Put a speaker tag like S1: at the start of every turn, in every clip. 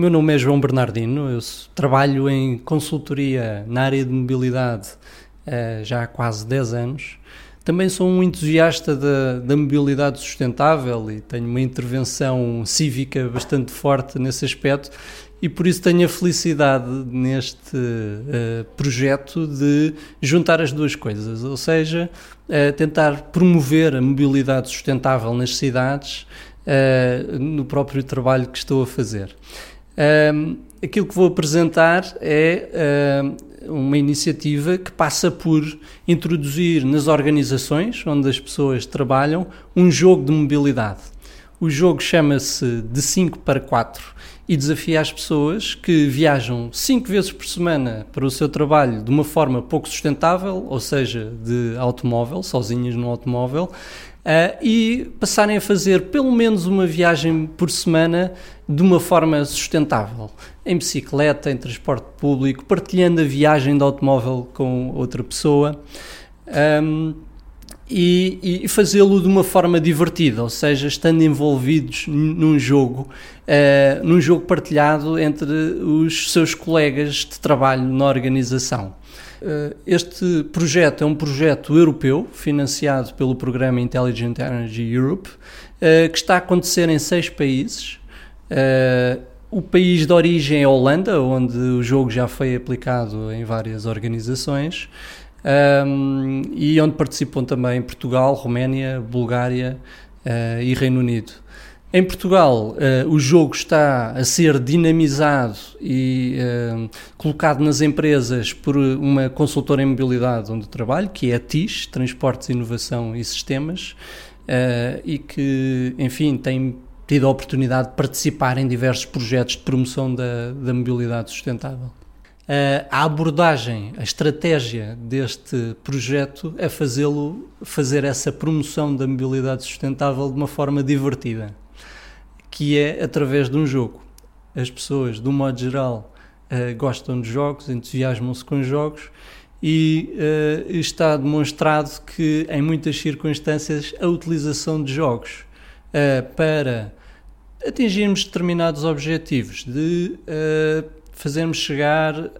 S1: Meu nome é João Bernardino, eu trabalho em consultoria na área de mobilidade uh, já há quase 10 anos. Também sou um entusiasta da, da, mobilidade sustentável e tenho uma intervenção cívica bastante forte nesse aspecto e por isso tenho a felicidade neste uh, projeto de juntar as duas coisas, ou seja, uh, tentar promover a mobilidade sustentável nas cidades uh, no próprio trabalho que estou a fazer. Um, aquilo que vou apresentar é uh, uma iniciativa que passa por introduzir nas organizações onde as pessoas trabalham um jogo de mobilidade. O jogo chama-se de 5 para 4 e desafia as pessoas que viajam 5 vezes por semana para o seu trabalho de uma forma pouco sustentável, ou seja, de automóvel, sozinhas no automóvel, Uh, e passarem a fazer pelo menos uma viagem por semana de uma forma sustentável, em bicicleta, em transporte público, partilhando a viagem de automóvel com outra pessoa. Um, e, e fazê-lo de uma forma divertida, ou seja, estando envolvidos num jogo, uh, num jogo partilhado entre os seus colegas de trabalho na organização. Uh, este projeto é um projeto europeu, financiado pelo programa Intelligent Energy Europe, uh, que está a acontecer em seis países. o país de origem é a Holanda, onde o jogo já foi aplicado em várias organizações um, e onde participam também Portugal, Roménia, Bulgária uh, e Reino Unido. Em Portugal, uh, o jogo está a ser dinamizado e uh, colocado nas empresas por uma consultora em mobilidade onde trabalho, que é a TIS, Transportes, Inovação e Sistemas, uh, e que, enfim, tem tido a oportunidade de participar em diversos projetos de promoção da, da mobilidade sustentável. Uh, a abordagem, a estratégia deste projeto é fazê-lo, fazer essa promoção da mobilidade sustentável de uma forma divertida, que é através de um jogo. As pessoas, de um modo geral, uh, gostam de jogos, entusiasmam-se com jogos e uh, está demonstrado que, em muitas circunstâncias, a utilização de jogos para atingirmos determinados objetivos de fazermos chegar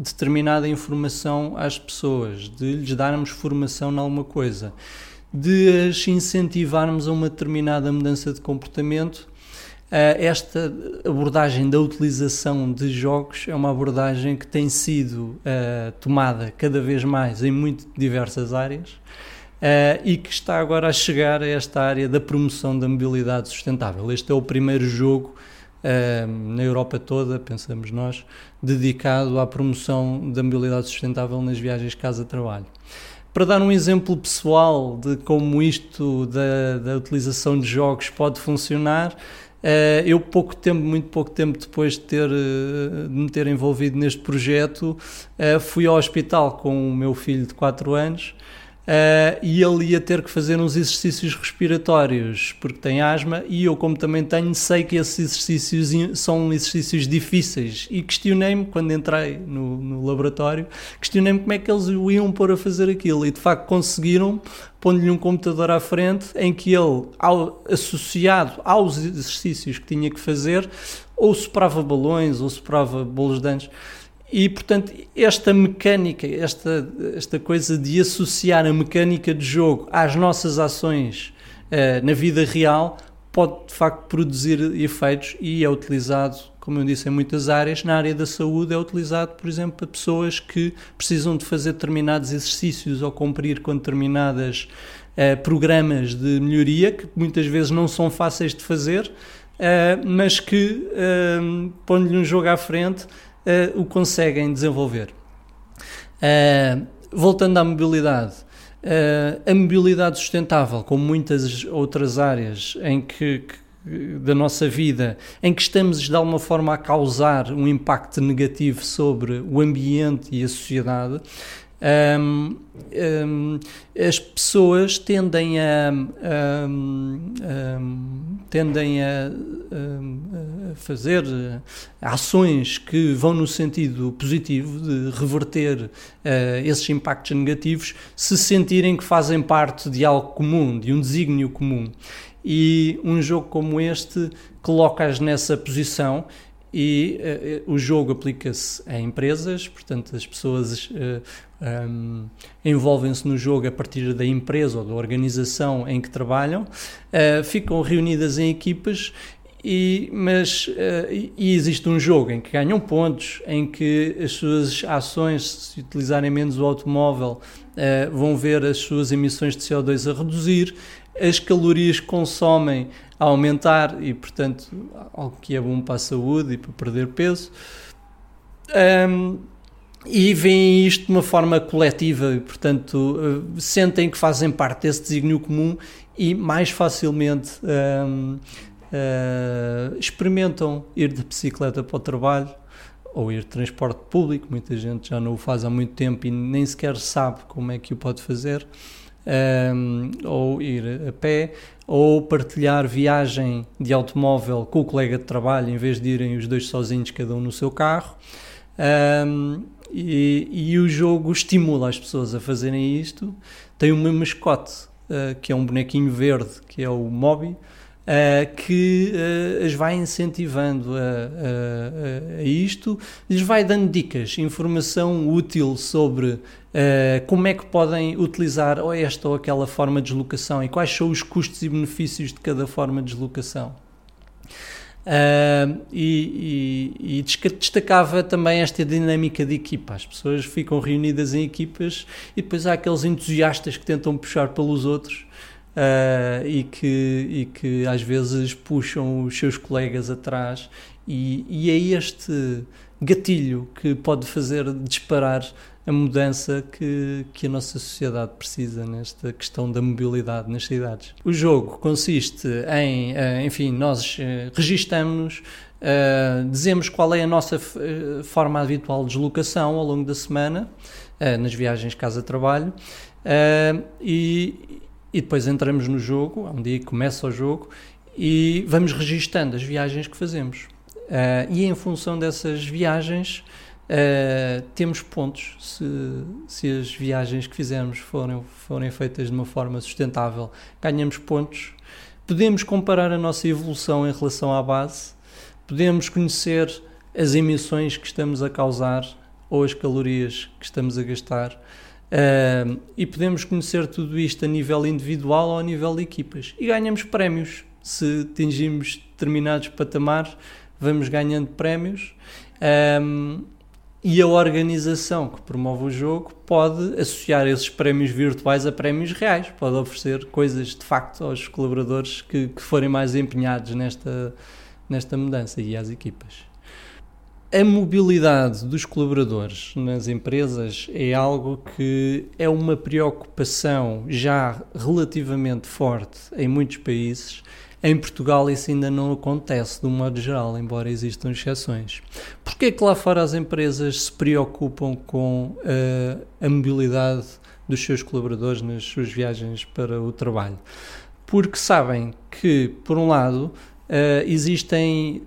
S1: determinada informação às pessoas, de lhes darmos formação em alguma coisa, de as incentivarmos a uma determinada mudança de comportamento. Uh, esta abordagem da utilização de jogos é uma abordagem que tem sido uh, tomada cada vez mais em muito diversas áreas uh, e que está agora a chegar a esta área da promoção da mobilidade sustentável. Este é o primeiro jogo na Europa toda, pensamos nós, dedicado à promoção da mobilidade sustentável nas viagens casa-trabalho. Para dar um exemplo pessoal de como isto da, da utilização de jogos pode funcionar, Uh, eu pouco tempo, muito pouco tempo depois de, ter, uh, de me ter envolvido neste projeto, uh, fui ao hospital com o meu filho de 4 anos Uh, e ele ia ter que fazer uns exercícios respiratórios porque tem asma e eu como também tenho sei que esses exercícios são exercícios difíceis. E questionei-me quando entrei no, no laboratório questionei-me como é que eles o iam pôr a fazer aquilo. E de facto conseguiram pondo-lhe um computador à frente em que ele ao, associado aos exercícios que tinha que fazer ou soprava balões ou soprava bolos de anjos e, portanto, esta mecânica, esta, esta coisa de associar a mecânica de jogo às nossas ações uh, na vida real pode, de facto, produzir efeitos e é utilizado, como eu disse, em muitas áreas. Na área da saúde é utilizado, por exemplo, para pessoas que precisam de fazer determinados exercícios ou cumprir com determinadas uh, programas de melhoria que muitas vezes não são fáceis de fazer, uh, mas que, uh, pondo-lhe um jogo à frente, uh, o conseguem desenvolver. Uh, voltando à mobilidade, uh, a mobilidade sustentável, como muitas outras áreas em que, que da nossa vida em que estamos de alguma forma a causar um impacto negativo sobre o ambiente e a sociedade, um, um, as pessoas tendem a, um, tendem a, a, fazer ações que vão no sentido positivo de reverter uh, esses impactos negativos se sentirem que fazem parte de algo comum, de um desígnio comum. E um jogo como este coloca-as nessa posição e uh, o jogo aplica-se a empresas, portanto as pessoas uh, um, envolvem-se no jogo a partir da empresa ou da organização em que trabalham, uh, ficam reunidas em equipas e, mas e existe um jogo em que ganham pontos, em que as suas ações, se utilizarem menos o automóvel, vão ver as suas emissões de CO2 a reduzir, as calorias que consomem a aumentar e, portanto, algo que é bom para a saúde e para perder peso. Um, e veem isto de uma forma coletiva e, portanto, uh, sentem que fazem parte desse desígnio comum e mais facilmente um, uh, experimentam ir de bicicleta para o trabalho ou ir de transporte público. Muita gente já não o faz há muito tempo e nem sequer sabe como é que o pode fazer um, ou ir a pé, ou partilhar viagem de automóvel com o colega de trabalho em vez de irem os dois sozinhos, cada um no seu carro. Um, e, e, o jogo estimula as pessoas a fazerem isto. Tem uma mascote uh, que é um bonequinho verde, que é o Moby, uh, que uh, as vai incentivando a, a, a, isto, lhes vai dando dicas, informação útil sobre uh, como é que podem utilizar ou esta ou aquela forma de deslocação e quais são os custos e benefícios de cada forma de deslocação. Uh, e, e, e, destacava também esta dinâmica de equipa. As pessoas ficam reunidas em equipas e depois há aqueles entusiastas que tentam puxar pelos outros uh, e, que, e que às vezes puxam os seus colegas atrás, e, e é este gatilho que pode fazer disparar a mudança que, que a nossa sociedade precisa nesta questão da mobilidade nas cidades. O jogo consiste em, uh, enfim, nós uh, registamos-nos, dizemos qual é a nossa forma habitual de deslocação ao longo da semana, nas viagens casa-trabalho, e, e depois entramos no jogo, há um dia que começa o jogo, e vamos registando as viagens que fazemos. Uh, e em função dessas viagens, uh, temos pontos. Se, se as viagens que fizemos forem, forem feitas de uma forma sustentável, ganhamos pontos. Podemos comparar a nossa evolução em relação à base, podemos conhecer as emissões que estamos a causar ou as calorias que estamos a gastar Uh, e podemos conhecer tudo isto a nível individual ou a nível de equipas. E ganhamos prémios. Se atingimos determinados patamares, vamos ganhando prémios. Um, e a organização que promove o jogo pode associar esses prémios virtuais a prémios reais, pode oferecer coisas de facto aos colaboradores que, que forem mais empenhados nesta, nesta mudança e às equipas. A mobilidade dos colaboradores nas empresas é algo que é uma preocupação já relativamente forte em muitos países. Em Portugal isso ainda não acontece de um modo geral, embora existam exceções. Porquê é que lá fora as empresas se preocupam com uh, a mobilidade dos seus colaboradores nas suas viagens para o trabalho? Porque sabem que, por um lado, uh, existem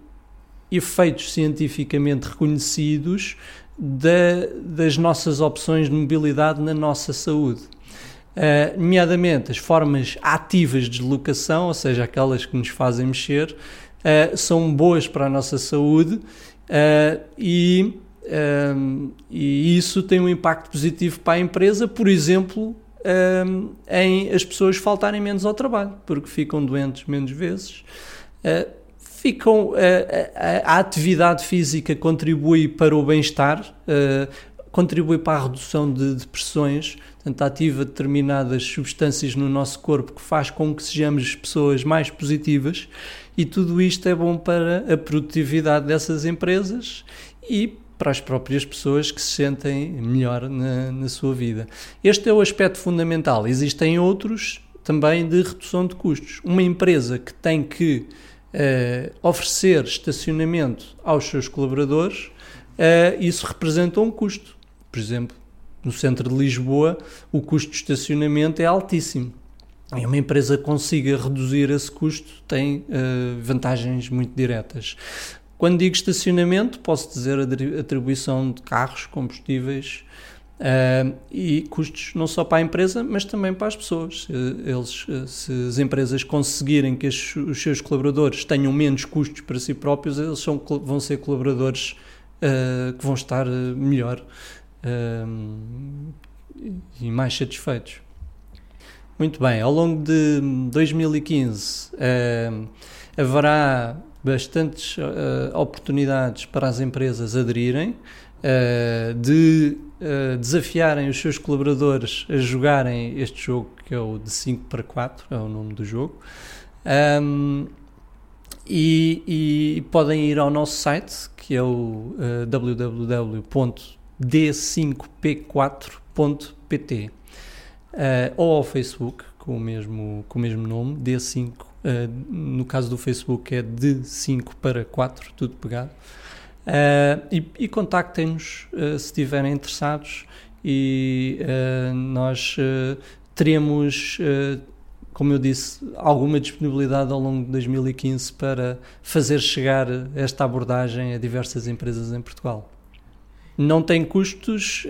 S1: efeitos cientificamente reconhecidos da, das nossas opções de mobilidade na nossa saúde. Uh, nomeadamente as formas ativas de deslocação, ou seja, aquelas que nos fazem mexer, uh, são boas para a nossa saúde uh, e, e, isso tem um impacto positivo para a empresa, por exemplo, em as pessoas faltarem menos ao trabalho, porque ficam doentes menos vezes ficam a, eh, a, eh, a, atividade física contribui para o bem-estar, uh, contribui para a redução de depressões, portanto ativa determinadas substâncias no nosso corpo que faz com que sejamos pessoas mais positivas e tudo isto é bom para a produtividade dessas empresas e para as próprias pessoas que se sentem melhor na, na sua vida. Este é o aspecto fundamental. Existem outros também de redução de custos. Uma empresa que tem que uh, oferecer estacionamento aos seus colaboradores, uh, isso representa um custo. Por exemplo, no centro de Lisboa, o custo de estacionamento é altíssimo. E uma empresa consiga reduzir esse custo tem uh, vantagens muito diretas. Quando digo estacionamento, posso dizer atribuição de carros, combustíveis, Uh, e custos não só para a empresa, mas também para as pessoas. Eles, se as empresas conseguirem que os, os seus colaboradores tenham menos custos para si próprios, eles são, vão ser colaboradores uh, que vão estar melhor uh, e mais satisfeitos. Muito bem, ao longo de 2015 haverá bastantes oportunidades para as empresas aderirem. De uh, desafiarem os seus colaboradores a jogarem este jogo, que é o de 5 para 4, é o nome do jogo. Um, e, e, podem ir ao nosso site, que é o uh, www.d5p4.pt ou ao Facebook, com o mesmo, com o mesmo nome, D5. no caso do Facebook é de 5 para 4, tudo pegado. Uh, e, e contactem-nos uh, se estiverem interessados e uh, nós teremos, como eu disse, alguma disponibilidade ao longo de 2015 para fazer chegar esta abordagem a diversas empresas em Portugal. Não tem custos,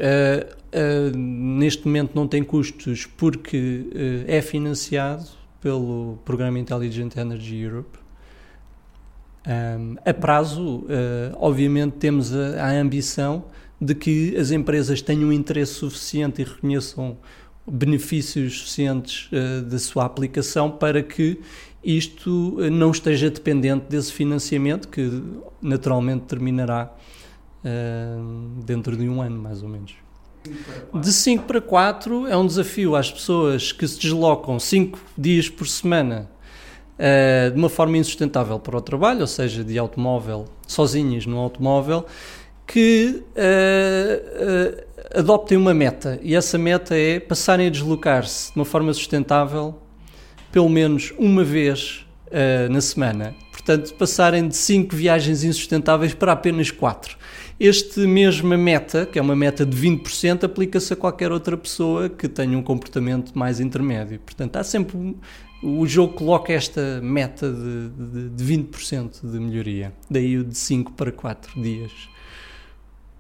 S1: neste momento não tem custos porque é financiado pelo Programa Intelligent Energy Europe um, a prazo, uh, obviamente, temos a, a, ambição de que as empresas tenham interesse suficiente e reconheçam benefícios suficientes uh, da sua aplicação para que isto uh, não esteja dependente desse financiamento que naturalmente terminará dentro de um ano, mais ou menos. De 5 para 4 é um desafio às pessoas que se deslocam 5 dias por semana uh, de uma forma insustentável para o trabalho, ou seja, de automóvel, sozinhas no automóvel, que uh, uh, adoptem uma meta. E essa meta é passarem a deslocar-se de uma forma sustentável pelo menos uma vez na semana. Portanto, passarem de 5 viagens insustentáveis para apenas 4. Este mesma meta, que é uma meta de 20%, aplica-se a qualquer outra pessoa que tenha um comportamento mais intermédio. Portanto, há sempre o jogo coloca esta meta de, de, de 20% de melhoria, daí o de 5 para 4 dias.